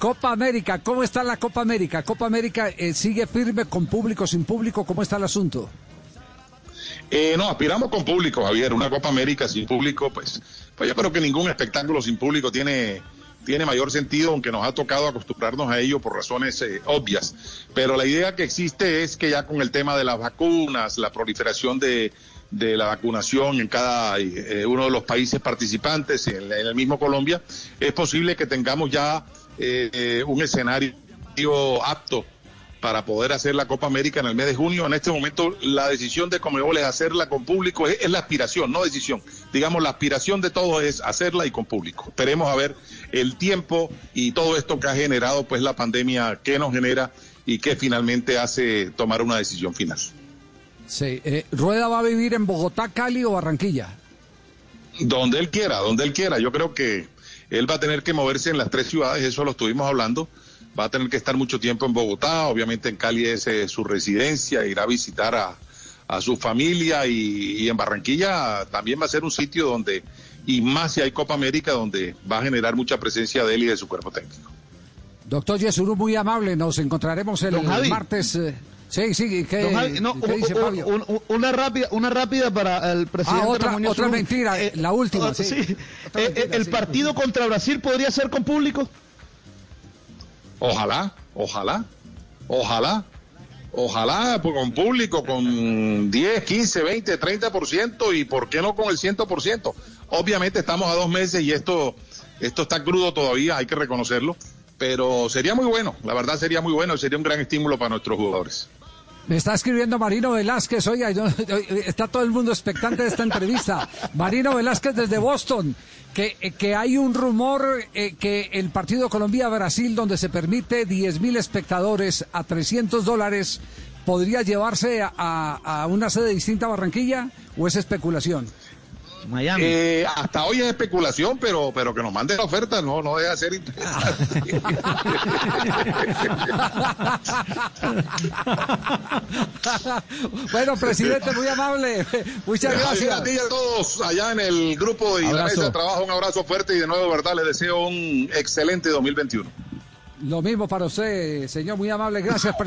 Copa América, ¿cómo está la Copa América? Copa América eh, sigue firme con público, sin público, ¿cómo está el asunto? Eh, no, aspiramos con público, Javier. Una Copa América sin público, pues, pues yo creo que ningún espectáculo sin público tiene, tiene mayor sentido, aunque nos ha tocado acostumbrarnos a ello por razones eh, obvias. Pero la idea que existe es que ya con el tema de las vacunas, la proliferación de, de la vacunación en cada eh, uno de los países participantes, en, el mismo Colombia, es posible que tengamos ya eh, eh, un escenario apto para poder hacer la Copa América en el mes de junio. En este momento la decisión de Comebol es hacerla con público, es, la aspiración, no decisión. Digamos, la aspiración de todos es hacerla y con público. Esperemos a ver el tiempo y todo esto que ha generado pues la pandemia, qué nos genera y qué finalmente hace tomar una decisión final. Sí, eh, ¿Rueda va a vivir en Bogotá, Cali o Barranquilla? Donde él quiera, donde él quiera. Yo creo que él va a tener que moverse en las tres ciudades, eso lo estuvimos hablando. Va a tener que estar mucho tiempo en Bogotá, obviamente en Cali es eh, su residencia, irá a visitar a, su familia y, en Barranquilla también va a ser un sitio donde, y más si hay Copa América, donde va a generar mucha presencia de él y de su cuerpo técnico. Doctor Yesuru, muy amable, nos encontraremos el, martes. Eh, Sí, sí, ¿qué, no, dice Fabio? una rápida, una rápida para el presidente. Ah, otra, otra mentira, eh, la última. Sí. Eh, eh, ¿El partido contra Brasil podría ser con público? Ojalá, ojalá, ojalá, ojalá pues, con público, con 10, 15, 20, 30% y por qué no con el 100%. Obviamente estamos a dos meses y esto, esto está crudo todavía, hay que reconocerlo pero sería muy bueno, la verdad sería muy bueno y sería un gran estímulo para nuestros jugadores. Me está escribiendo Marino Velázquez, oiga, está todo el mundo expectante de esta entrevista. Marino Velázquez desde Boston, que, que hay un rumor eh, que el partido Colombia-Brasil, donde se permite 10 mil espectadores a 300 dólares, podría llevarse a, a una sede distinta a Barranquilla, o es especulación? Miami. Eh, hasta hoy es especulación, pero, pero que nos mande la oferta, no, no deja ser interesante. bueno, presidente, muy amable. Muchas gracias. A todos allá en el grupo y la mesa de trabajo, un abrazo fuerte y de nuevo, verdad, les deseo un excelente 2021. Lo mismo para usted, señor, muy amable. Gracias, presidente.